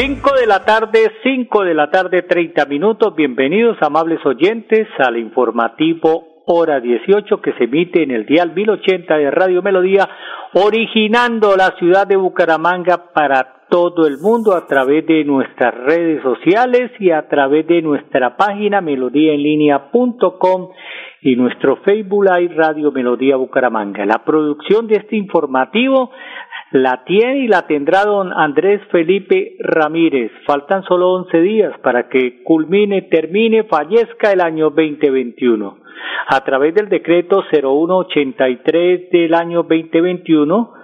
5 de la tarde, 5 de la tarde, 30 minutos. Bienvenidos, amables oyentes, al informativo Hora 18 que se emite en el dial 1080 de Radio Melodía, originando la ciudad de Bucaramanga para todo el mundo a través de nuestras redes sociales y a través de nuestra página melodíaenlínea.com y nuestro Facebook Live Radio Melodía Bucaramanga. La producción de este informativo la tiene y la tendrá don Andrés Felipe Ramírez. Faltan solo 11 días para que culmine, termine, fallezca el año 2021. A través del decreto 0183 del año 2021,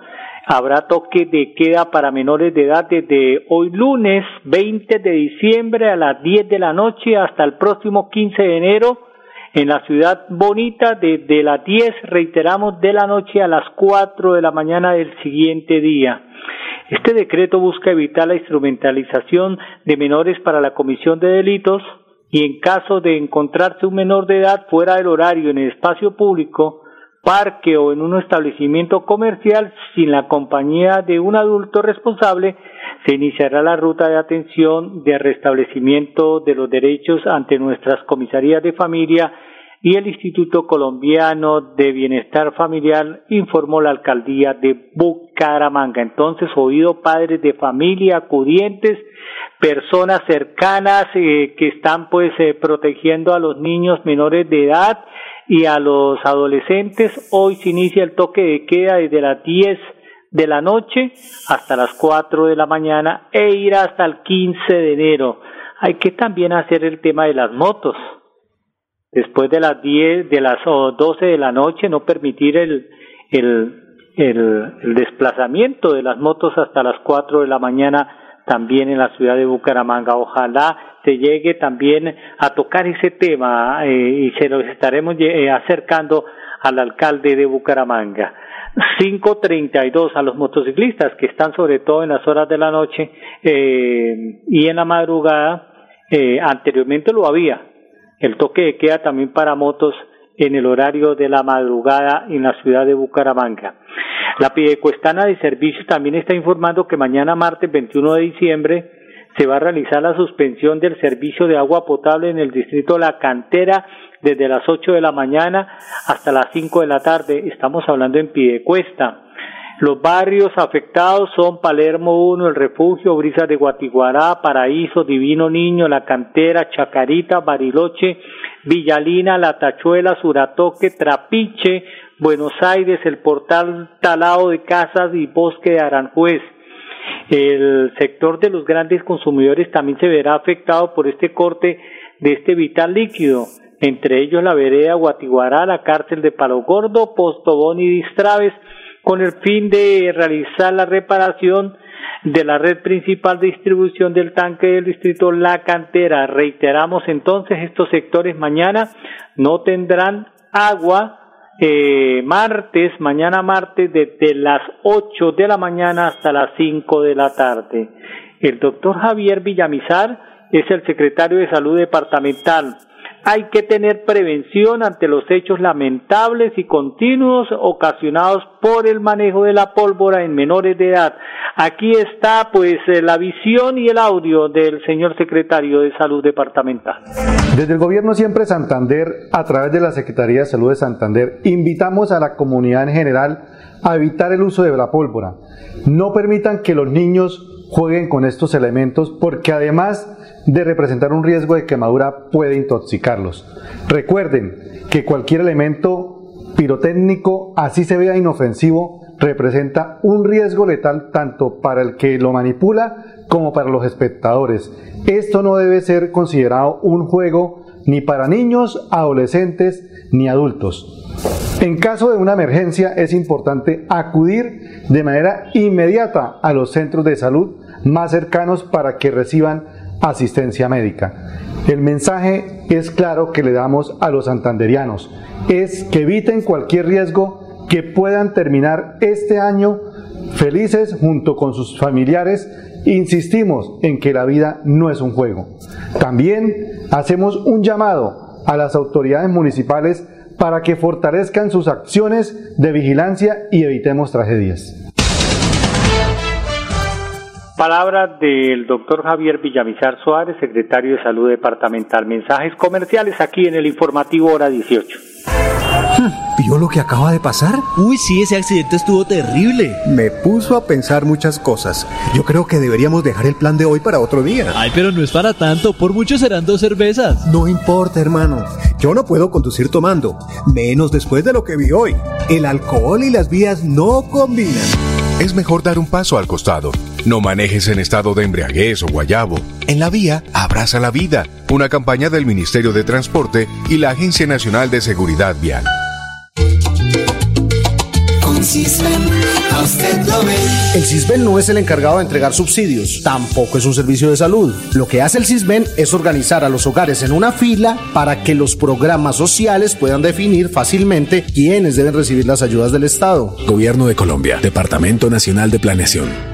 Habrá toque de queda para menores de edad desde hoy lunes 20 de diciembre a las 10 de la noche hasta el próximo 15 de enero en la ciudad bonita desde las 10, reiteramos, de la noche a las 4 de la mañana del siguiente día. Este decreto busca evitar la instrumentalización de menores para la comisión de delitos y en caso de encontrarse un menor de edad fuera del horario en el espacio público, parque o en un establecimiento comercial sin la compañía de un adulto responsable, se iniciará la ruta de atención de restablecimiento de los derechos ante nuestras comisarías de familia y el Instituto Colombiano de Bienestar Familiar informó la alcaldía de Bucaramanga. Entonces, oído padres de familia, acudientes, personas cercanas eh, que están pues eh, protegiendo a los niños menores de edad y a los adolescentes. Hoy se inicia el toque de queda desde las 10 de la noche hasta las 4 de la mañana e irá hasta el 15 de enero. Hay que también hacer el tema de las motos. Después de las 10, de las 12 de la noche, no permitir el, el, el, el desplazamiento de las motos hasta las 4 de la mañana también en la ciudad de Bucaramanga. Ojalá se llegue también a tocar ese tema eh, y se lo estaremos eh, acercando al alcalde de Bucaramanga. 5.32 a los motociclistas que están sobre todo en las horas de la noche eh, y en la madrugada. Eh, anteriormente lo había. El toque de queda también para motos en el horario de la madrugada en la ciudad de Bucaramanga. La Pidecuestana de Servicios también está informando que mañana martes 21 de diciembre se va a realizar la suspensión del servicio de agua potable en el distrito La Cantera desde las 8 de la mañana hasta las 5 de la tarde. Estamos hablando en Pidecuesta. Los barrios afectados son Palermo 1, El Refugio, Brisas de Guatiguará, Paraíso, Divino Niño, La Cantera, Chacarita, Bariloche, Villalina, La Tachuela, Suratoque, Trapiche, Buenos Aires, el Portal Talao de Casas y Bosque de Aranjuez. El sector de los grandes consumidores también se verá afectado por este corte de este vital líquido, entre ellos la vereda Guatiguará, la cárcel de Palo Gordo, Postobón y Distraves, con el fin de realizar la reparación de la red principal de distribución del tanque del distrito La Cantera. Reiteramos entonces, estos sectores mañana no tendrán agua eh, martes, mañana martes, desde las 8 de la mañana hasta las 5 de la tarde. El doctor Javier Villamizar es el secretario de Salud Departamental hay que tener prevención ante los hechos lamentables y continuos ocasionados por el manejo de la pólvora en menores de edad. Aquí está pues eh, la visión y el audio del señor secretario de Salud Departamental. Desde el gobierno siempre Santander, a través de la Secretaría de Salud de Santander, invitamos a la comunidad en general a evitar el uso de la pólvora. No permitan que los niños jueguen con estos elementos porque además de representar un riesgo de quemadura puede intoxicarlos. Recuerden que cualquier elemento pirotécnico, así se vea inofensivo, representa un riesgo letal tanto para el que lo manipula como para los espectadores. Esto no debe ser considerado un juego ni para niños, adolescentes ni adultos. En caso de una emergencia es importante acudir de manera inmediata a los centros de salud más cercanos para que reciban asistencia médica. El mensaje es claro que le damos a los santanderianos, es que eviten cualquier riesgo que puedan terminar este año felices junto con sus familiares. Insistimos en que la vida no es un juego. También hacemos un llamado a las autoridades municipales para que fortalezcan sus acciones de vigilancia y evitemos tragedias. Palabras del doctor Javier Villamizar Suárez, secretario de Salud Departamental. Mensajes comerciales aquí en el informativo hora 18. ¿Vio lo que acaba de pasar? Uy, sí, ese accidente estuvo terrible. Me puso a pensar muchas cosas. Yo creo que deberíamos dejar el plan de hoy para otro día. Ay, pero no es para tanto. Por mucho serán dos cervezas. No importa, hermano. Yo no puedo conducir tomando. Menos después de lo que vi hoy. El alcohol y las vías no combinan. Es mejor dar un paso al costado. No manejes en estado de embriaguez o guayabo. En la vía, abraza la vida. Una campaña del Ministerio de Transporte y la Agencia Nacional de Seguridad Vial. El CISBEN no es el encargado de entregar subsidios, tampoco es un servicio de salud. Lo que hace el CISBEN es organizar a los hogares en una fila para que los programas sociales puedan definir fácilmente quiénes deben recibir las ayudas del Estado. Gobierno de Colombia, Departamento Nacional de Planeación.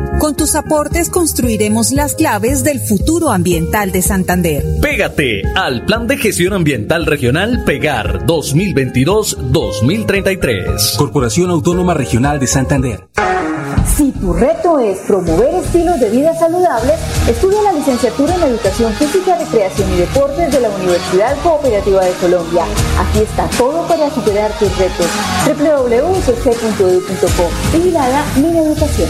Con tus aportes construiremos las claves del futuro ambiental de Santander. Pégate al Plan de Gestión Ambiental Regional Pegar 2022-2033. Corporación Autónoma Regional de Santander. Si tu reto es promover estilos de vida saludables, estudia la licenciatura en Educación Física, Recreación y Deportes de la Universidad Cooperativa de Colombia. Aquí está todo para superar tus retos. www.cc.edu.co. Vigilada Mi Educación.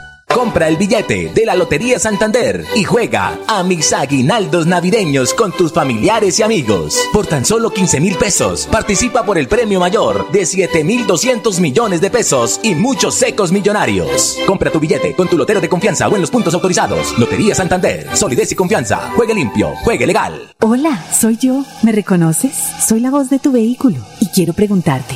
Compra el billete de la Lotería Santander y juega a mis aguinaldos navideños con tus familiares y amigos. Por tan solo 15 mil pesos, participa por el premio mayor de 7 mil 200 millones de pesos y muchos secos millonarios. Compra tu billete con tu lotero de confianza o en los puntos autorizados. Lotería Santander, solidez y confianza. Juegue limpio, juegue legal. Hola, soy yo. ¿Me reconoces? Soy la voz de tu vehículo y quiero preguntarte,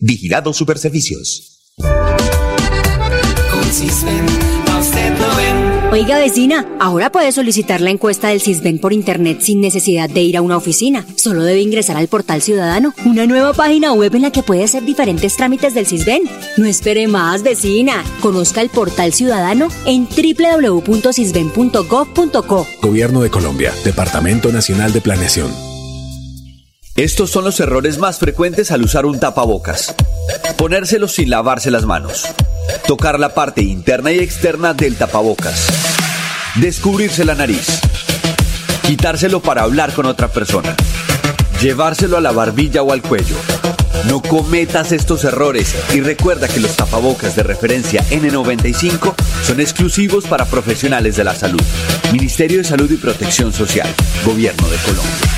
Vigilado Superservicios. Oiga vecina, ahora puede solicitar la encuesta del CISBEN por internet sin necesidad de ir a una oficina. Solo debe ingresar al portal ciudadano, una nueva página web en la que puede hacer diferentes trámites del CISBEN. No espere más, vecina. Conozca el portal ciudadano en www.cisben.gov.co. Gobierno de Colombia, Departamento Nacional de Planeación. Estos son los errores más frecuentes al usar un tapabocas. Ponérselo sin lavarse las manos. Tocar la parte interna y externa del tapabocas. Descubrirse la nariz. Quitárselo para hablar con otra persona. Llevárselo a la barbilla o al cuello. No cometas estos errores y recuerda que los tapabocas de referencia N95 son exclusivos para profesionales de la salud. Ministerio de Salud y Protección Social. Gobierno de Colombia.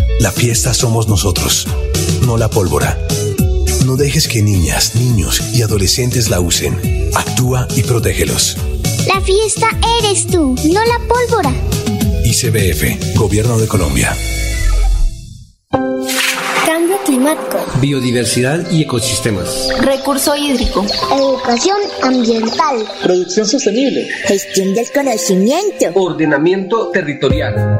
la fiesta somos nosotros, no la pólvora. No dejes que niñas, niños y adolescentes la usen. Actúa y protégelos. La fiesta eres tú, no la pólvora. ICBF, Gobierno de Colombia. Cambio climático. Biodiversidad y ecosistemas. Recurso hídrico. Educación ambiental. Producción sostenible. Gestión del conocimiento. Ordenamiento territorial.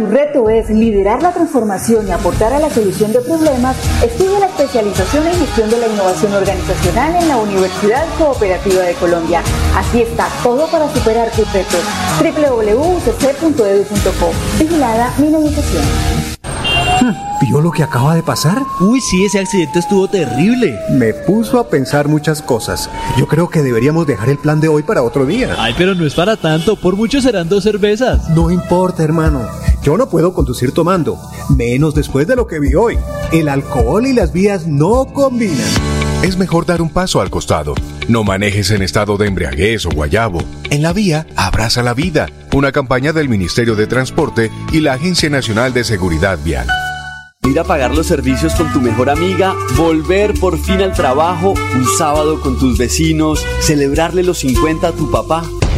Si tu reto es liderar la transformación y aportar a la solución de problemas, estudia la especialización en gestión de la innovación organizacional en la Universidad Cooperativa de Colombia. Aquí está todo para superar tus retos. www.ucc.edu.co. Vigilada mi Educación. ¿Vio lo que acaba de pasar? Uy, sí, ese accidente estuvo terrible. Me puso a pensar muchas cosas. Yo creo que deberíamos dejar el plan de hoy para otro día. Ay, pero no es para tanto. Por mucho serán dos cervezas. No importa, hermano. Yo no puedo conducir tomando, menos después de lo que vi hoy. El alcohol y las vías no combinan. Es mejor dar un paso al costado. No manejes en estado de embriaguez o guayabo. En la vía, abraza la vida. Una campaña del Ministerio de Transporte y la Agencia Nacional de Seguridad Vial. Ir a pagar los servicios con tu mejor amiga, volver por fin al trabajo, un sábado con tus vecinos, celebrarle los 50 a tu papá.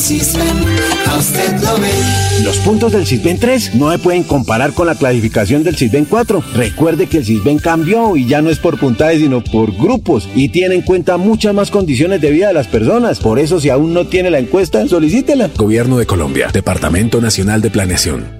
Con Sisbén, a usted lo ve. Los puntos del Sisbén 3 no se pueden comparar con la clasificación del Sisbén 4. Recuerde que el Sisbén cambió y ya no es por puntajes sino por grupos y tiene en cuenta muchas más condiciones de vida de las personas. Por eso si aún no tiene la encuesta, solicítela. Gobierno de Colombia, Departamento Nacional de Planeación.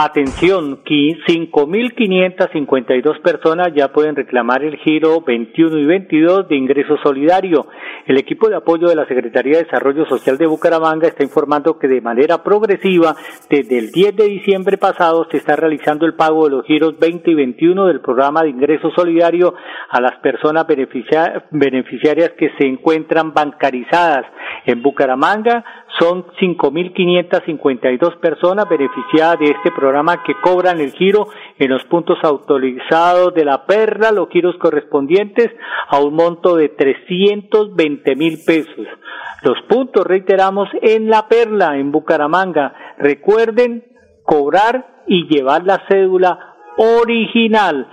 Atención, 5.552 personas ya pueden reclamar el giro 21 y 22 de ingreso solidario. El equipo de apoyo de la Secretaría de Desarrollo Social de Bucaramanga está informando que de manera progresiva, desde el 10 de diciembre pasado, se está realizando el pago de los giros 20 y 21 del programa de ingreso solidario a las personas beneficia beneficiarias que se encuentran bancarizadas. En Bucaramanga son 5.552 personas beneficiadas de este programa que cobran el giro en los puntos autorizados de la perla, los giros correspondientes a un monto de 320 mil pesos. Los puntos, reiteramos, en la perla, en Bucaramanga. Recuerden cobrar y llevar la cédula original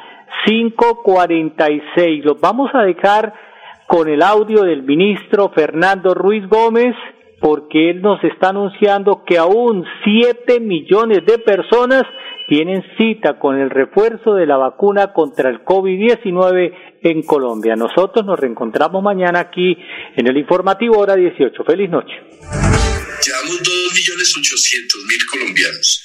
546. Los vamos a dejar con el audio del ministro Fernando Ruiz Gómez porque él nos está anunciando que aún 7 millones de personas tienen cita con el refuerzo de la vacuna contra el COVID-19 en Colombia. Nosotros nos reencontramos mañana aquí en el informativo hora 18. Feliz noche. Llevamos 2.800.000 colombianos.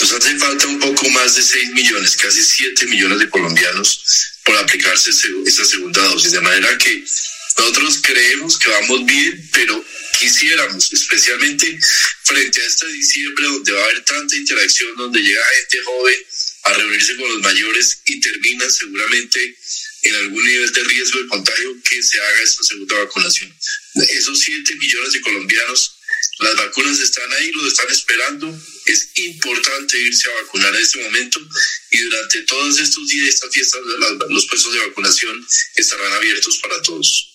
Nos hace falta un poco más de 6 millones, casi 7 millones de colombianos por aplicarse esa segunda dosis. De manera que nosotros creemos que vamos bien, pero quisiéramos, especialmente frente a este diciembre donde va a haber tanta interacción, donde llega gente joven a reunirse con los mayores y termina seguramente en algún nivel de riesgo de contagio, que se haga esta segunda vacunación. Esos 7 millones de colombianos, las vacunas están ahí, los están esperando. Es importante irse a vacunar en este momento y durante todos estos días, estas fiestas, los puestos de vacunación estarán abiertos para todos.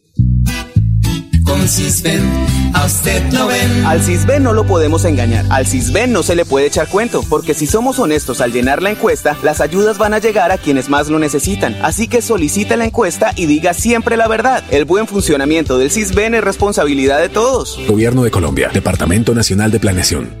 Con Cisben, a usted lo ven. Al Cisben no lo podemos engañar. Al Cisben no se le puede echar cuento, porque si somos honestos al llenar la encuesta, las ayudas van a llegar a quienes más lo necesitan. Así que solicite la encuesta y diga siempre la verdad. El buen funcionamiento del Cisben es responsabilidad de todos. Gobierno de Colombia, Departamento Nacional de Planeación.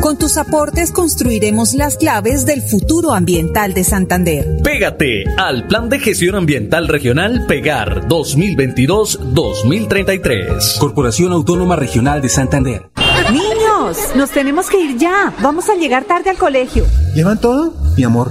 Con tus aportes construiremos las claves del futuro ambiental de Santander. Pégate al Plan de Gestión Ambiental Regional Pegar 2022-2033. Corporación Autónoma Regional de Santander. Niños, nos tenemos que ir ya. Vamos a llegar tarde al colegio. ¿Llevan todo? Mi amor,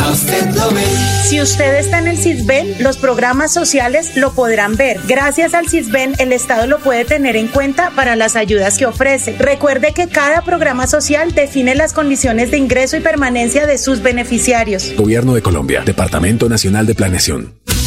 a usted lo ven. Si usted está en el CISBEN, los programas sociales lo podrán ver. Gracias al CISBEN, el Estado lo puede tener en cuenta para las ayudas que ofrece. Recuerde que cada programa social define las condiciones de ingreso y permanencia de sus beneficiarios. Gobierno de Colombia, Departamento Nacional de Planeación.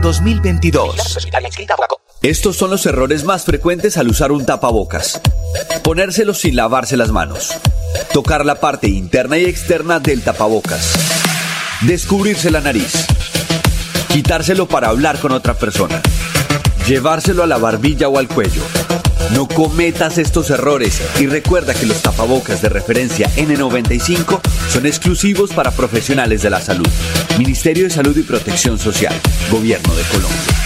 2022. Estos son los errores más frecuentes al usar un tapabocas. Ponérselo sin lavarse las manos. Tocar la parte interna y externa del tapabocas. Descubrirse la nariz. Quitárselo para hablar con otra persona. Llevárselo a la barbilla o al cuello. No cometas estos errores y recuerda que los tapabocas de referencia N95 son exclusivos para profesionales de la salud. Ministerio de Salud y Protección Social. Gobierno de Colombia.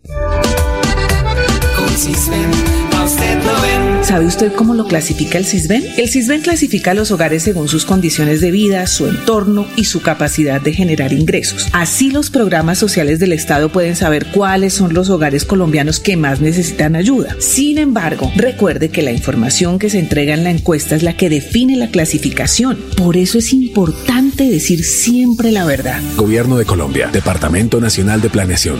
Con Cisben, a usted lo ven. ¿Sabe usted cómo lo clasifica el CISBEN? El CISBEN clasifica a los hogares según sus condiciones de vida, su entorno y su capacidad de generar ingresos. Así los programas sociales del Estado pueden saber cuáles son los hogares colombianos que más necesitan ayuda. Sin embargo, recuerde que la información que se entrega en la encuesta es la que define la clasificación. Por eso es importante decir siempre la verdad. Gobierno de Colombia, Departamento Nacional de Planeación.